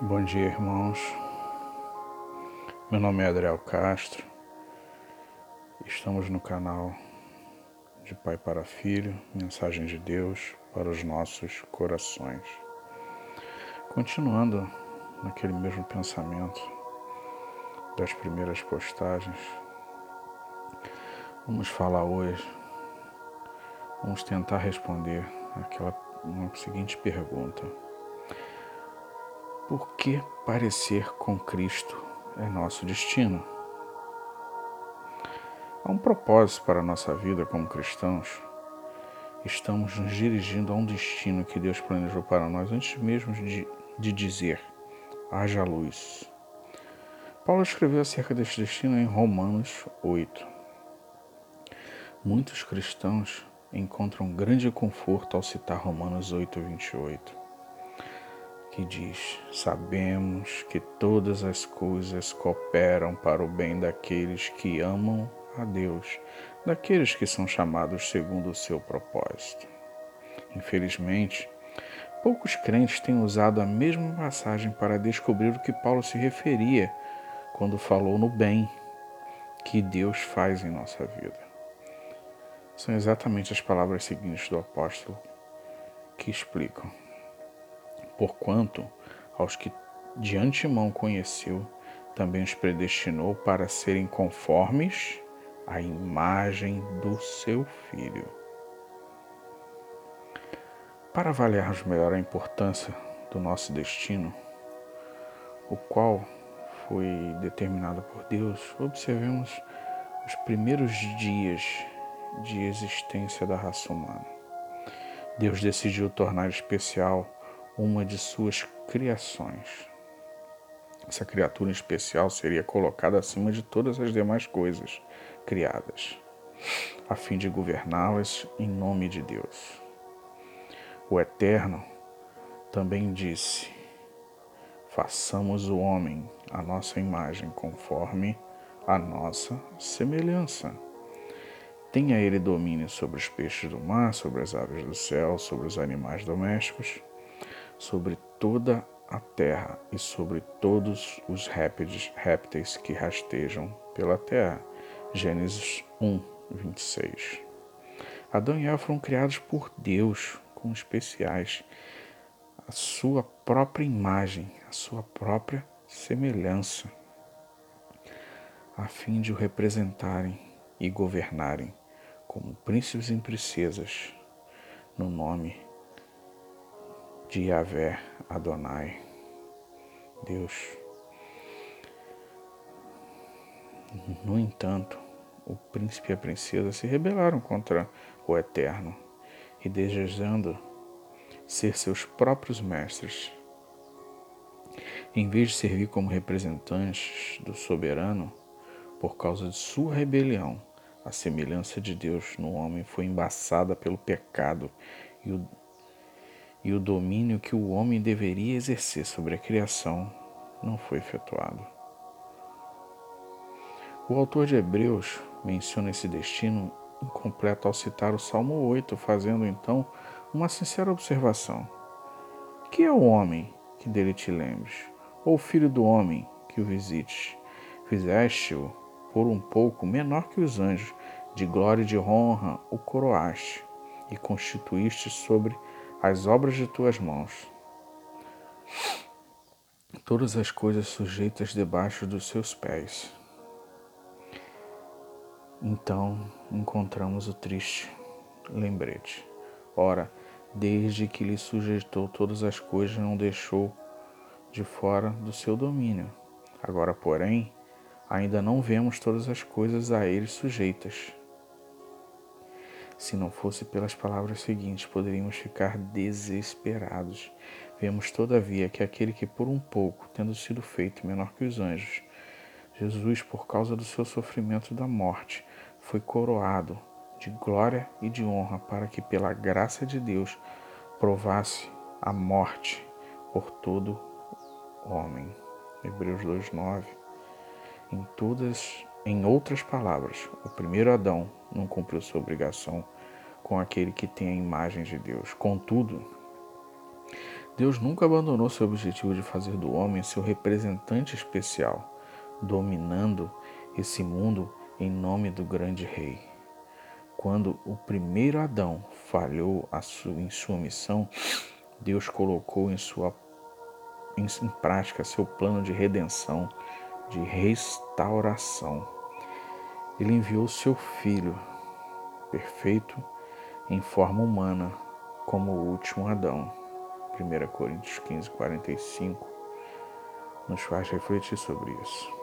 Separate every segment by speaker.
Speaker 1: Bom dia, irmãos. Meu nome é Adriel Castro. Estamos no canal de Pai para Filho, Mensagem de Deus para os nossos corações. Continuando naquele mesmo pensamento das primeiras postagens, vamos falar hoje, vamos tentar responder aquela uma seguinte pergunta por que parecer com Cristo é nosso destino? Há um propósito para a nossa vida como cristãos. Estamos nos dirigindo a um destino que Deus planejou para nós antes mesmo de, de dizer: haja luz. Paulo escreveu acerca deste destino em Romanos 8. Muitos cristãos encontram grande conforto ao citar Romanos 8, 28 que diz: Sabemos que todas as coisas cooperam para o bem daqueles que amam a Deus, daqueles que são chamados segundo o seu propósito. Infelizmente, poucos crentes têm usado a mesma passagem para descobrir o que Paulo se referia quando falou no bem que Deus faz em nossa vida. São exatamente as palavras seguintes do apóstolo que explicam porquanto aos que de antemão conheceu, também os predestinou para serem conformes à imagem do seu Filho. Para avaliarmos melhor a importância do nosso destino, o qual foi determinado por Deus, observemos os primeiros dias de existência da raça humana. Deus decidiu tornar especial uma de suas criações. Essa criatura especial seria colocada acima de todas as demais coisas criadas, a fim de governá-las em nome de Deus. O Eterno também disse: Façamos o homem a nossa imagem, conforme a nossa semelhança. Tenha ele domínio sobre os peixes do mar, sobre as aves do céu, sobre os animais domésticos sobre toda a terra e sobre todos os répteis, répteis que rastejam pela terra. Gênesis 1, 26. Adão e Eva foram criados por Deus como especiais, a sua própria imagem, a sua própria semelhança, a fim de o representarem e governarem como príncipes e princesas no nome de Yahvé Adonai, Deus. No entanto, o príncipe e a princesa se rebelaram contra o Eterno e, desejando ser seus próprios mestres, em vez de servir como representantes do soberano, por causa de sua rebelião, a semelhança de Deus no homem foi embaçada pelo pecado e o e o domínio que o homem deveria exercer sobre a criação não foi efetuado. O autor de Hebreus menciona esse destino incompleto ao citar o Salmo 8, fazendo então uma sincera observação. Que é o homem que dele te lembres, ou o filho do homem que o visites? Fizeste-o por um pouco menor que os anjos, de glória e de honra o coroaste, e constituíste sobre as obras de tuas mãos. Todas as coisas sujeitas debaixo dos seus pés. Então encontramos o triste lembrete. Ora, desde que lhe sujeitou todas as coisas, não deixou de fora do seu domínio. Agora, porém, ainda não vemos todas as coisas a ele sujeitas se não fosse pelas palavras seguintes, poderíamos ficar desesperados. Vemos, todavia, que aquele que, por um pouco, tendo sido feito menor que os anjos, Jesus, por causa do seu sofrimento da morte, foi coroado de glória e de honra para que, pela graça de Deus, provasse a morte por todo homem. Hebreus 2:9. Em todas em outras palavras, o primeiro Adão não cumpriu sua obrigação com aquele que tem a imagem de Deus. Contudo, Deus nunca abandonou seu objetivo de fazer do homem seu representante especial, dominando esse mundo em nome do grande rei. Quando o primeiro Adão falhou em sua missão, Deus colocou em, sua, em, prática seu plano de redenção, de restauração. Ele enviou seu Filho, perfeito, em forma humana, como o último Adão. 1 Coríntios 15, 45 nos faz refletir sobre isso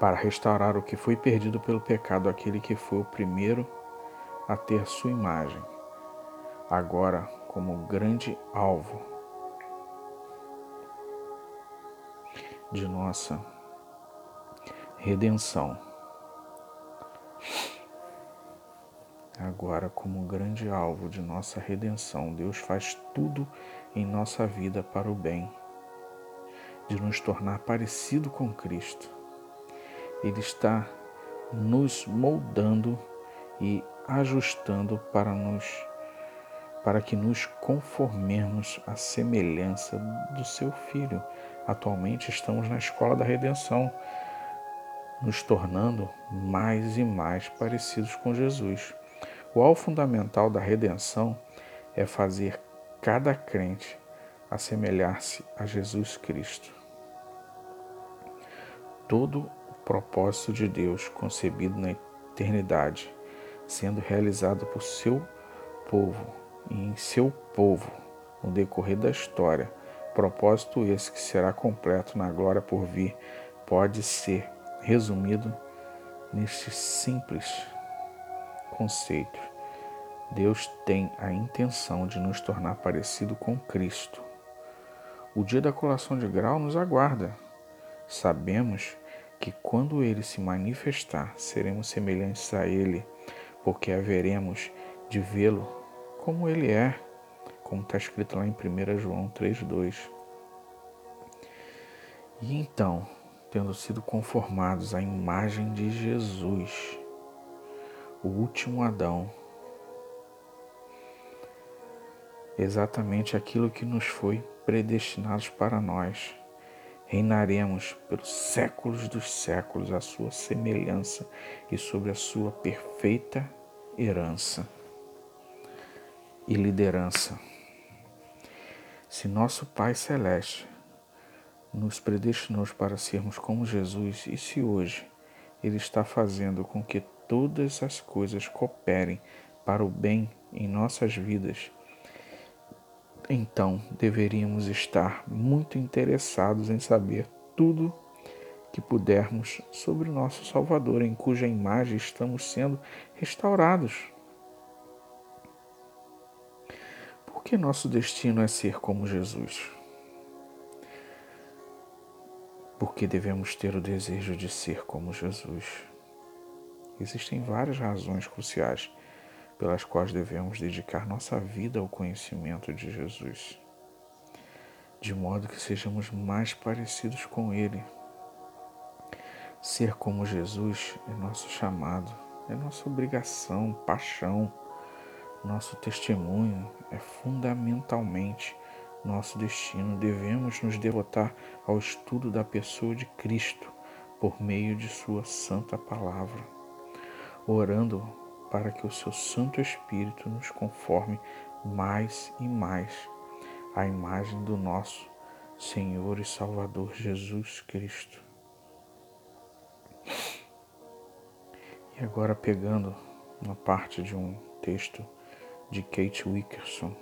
Speaker 1: para restaurar o que foi perdido pelo pecado, aquele que foi o primeiro a ter sua imagem, agora como grande alvo de nossa redenção. Agora, como grande alvo de nossa redenção, Deus faz tudo em nossa vida para o bem, de nos tornar parecido com Cristo ele está nos moldando e ajustando para nos para que nos conformemos à semelhança do seu filho. Atualmente estamos na escola da redenção, nos tornando mais e mais parecidos com Jesus. O alvo fundamental da redenção é fazer cada crente assemelhar-se a Jesus Cristo. Todo propósito de Deus concebido na eternidade, sendo realizado por seu povo e em seu povo no decorrer da história. Propósito esse que será completo na glória por vir, pode ser resumido neste simples Deus tem a intenção de nos tornar parecido com Cristo. O dia da colação de grau nos aguarda. Sabemos que quando ele se manifestar, seremos semelhantes a ele, porque haveremos de vê-lo como ele é, como está escrito lá em 1 João 3,2. E então, tendo sido conformados à imagem de Jesus, o último Adão, exatamente aquilo que nos foi predestinado para nós Reinaremos pelos séculos dos séculos a sua semelhança e sobre a sua perfeita herança e liderança. Se nosso Pai Celeste nos predestinou para sermos como Jesus, e se hoje Ele está fazendo com que todas as coisas cooperem para o bem em nossas vidas, então deveríamos estar muito interessados em saber tudo que pudermos sobre o nosso Salvador, em cuja imagem estamos sendo restaurados. Por que nosso destino é ser como Jesus? Porque devemos ter o desejo de ser como Jesus. Existem várias razões cruciais pelas quais devemos dedicar nossa vida ao conhecimento de Jesus, de modo que sejamos mais parecidos com Ele. Ser como Jesus é nosso chamado, é nossa obrigação, paixão, nosso testemunho, é fundamentalmente nosso destino. Devemos nos devotar ao estudo da pessoa de Cristo por meio de Sua santa palavra, orando para que o seu Santo Espírito nos conforme mais e mais à imagem do nosso Senhor e Salvador Jesus Cristo. E agora pegando uma parte de um texto de Kate Wickerson,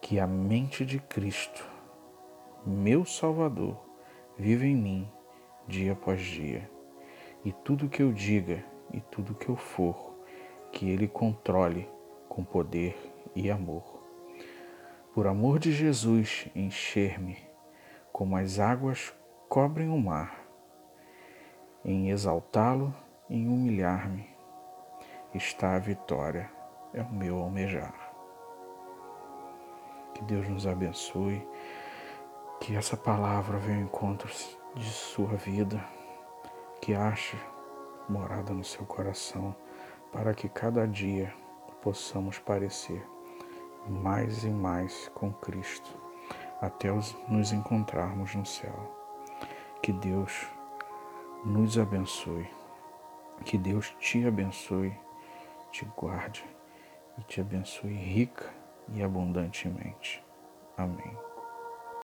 Speaker 1: que a mente de Cristo, meu Salvador, vive em mim dia após dia e tudo que eu diga e tudo que eu for, que Ele controle com poder e amor. Por amor de Jesus, encher-me como as águas cobrem o mar, em exaltá-lo, em humilhar-me, está a vitória, é o meu almejar. Que Deus nos abençoe, que essa palavra venha ao encontro de sua vida que ache morada no seu coração, para que cada dia possamos parecer mais e mais com Cristo, até nos encontrarmos no céu. Que Deus nos abençoe, que Deus te abençoe, te guarde e te abençoe rica e abundantemente. Amém.